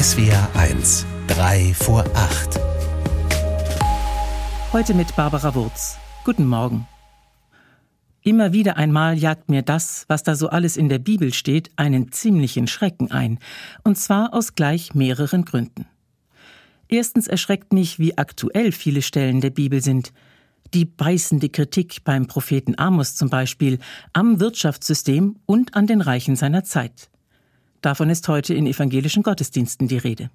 SWR 1, 3 vor 8. Heute mit Barbara Wurz. Guten Morgen. Immer wieder einmal jagt mir das, was da so alles in der Bibel steht, einen ziemlichen Schrecken ein, und zwar aus gleich mehreren Gründen. Erstens erschreckt mich, wie aktuell viele Stellen der Bibel sind. Die beißende Kritik beim Propheten Amos zum Beispiel am Wirtschaftssystem und an den Reichen seiner Zeit. Davon ist heute in evangelischen Gottesdiensten die Rede.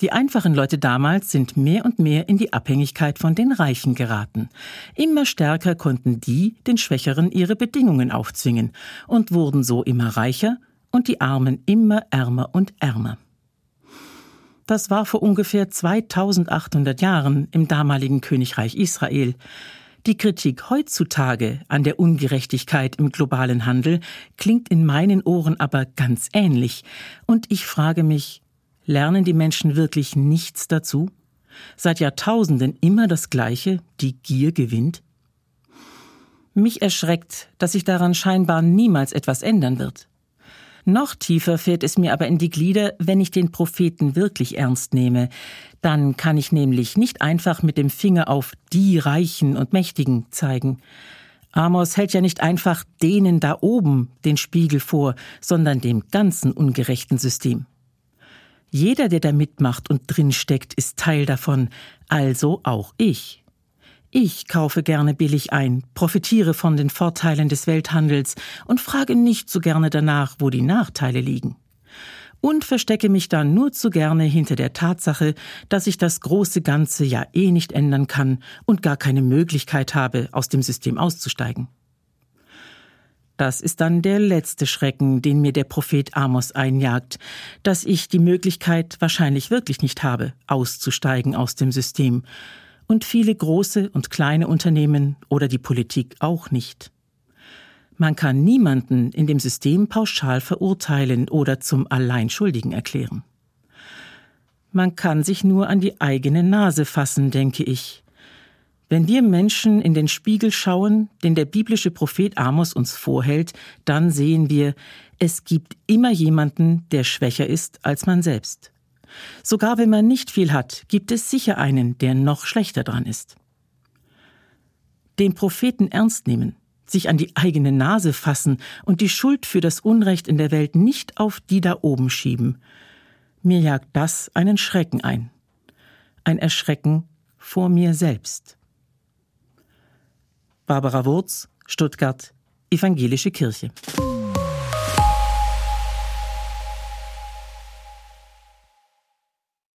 Die einfachen Leute damals sind mehr und mehr in die Abhängigkeit von den Reichen geraten. Immer stärker konnten die den Schwächeren ihre Bedingungen aufzwingen und wurden so immer reicher und die Armen immer ärmer und ärmer. Das war vor ungefähr 2800 Jahren im damaligen Königreich Israel. Die Kritik heutzutage an der Ungerechtigkeit im globalen Handel klingt in meinen Ohren aber ganz ähnlich, und ich frage mich, Lernen die Menschen wirklich nichts dazu? Seit Jahrtausenden immer das Gleiche, die Gier gewinnt? Mich erschreckt, dass sich daran scheinbar niemals etwas ändern wird. Noch tiefer fährt es mir aber in die Glieder, wenn ich den Propheten wirklich ernst nehme. Dann kann ich nämlich nicht einfach mit dem Finger auf die Reichen und Mächtigen zeigen. Amos hält ja nicht einfach denen da oben den Spiegel vor, sondern dem ganzen ungerechten System. Jeder, der da mitmacht und drinsteckt, ist Teil davon, also auch ich. Ich kaufe gerne billig ein, profitiere von den Vorteilen des Welthandels und frage nicht so gerne danach, wo die Nachteile liegen. Und verstecke mich dann nur zu gerne hinter der Tatsache, dass ich das große Ganze ja eh nicht ändern kann und gar keine Möglichkeit habe, aus dem System auszusteigen. Das ist dann der letzte Schrecken, den mir der Prophet Amos einjagt, dass ich die Möglichkeit wahrscheinlich wirklich nicht habe, auszusteigen aus dem System, und viele große und kleine Unternehmen oder die Politik auch nicht. Man kann niemanden in dem System pauschal verurteilen oder zum Alleinschuldigen erklären. Man kann sich nur an die eigene Nase fassen, denke ich, wenn wir Menschen in den Spiegel schauen, den der biblische Prophet Amos uns vorhält, dann sehen wir, es gibt immer jemanden, der schwächer ist als man selbst. Sogar wenn man nicht viel hat, gibt es sicher einen, der noch schlechter dran ist. Den Propheten ernst nehmen, sich an die eigene Nase fassen und die Schuld für das Unrecht in der Welt nicht auf die da oben schieben. Mir jagt das einen Schrecken ein. Ein Erschrecken vor mir selbst. Barbara Wurz, Stuttgart, Evangelische Kirche.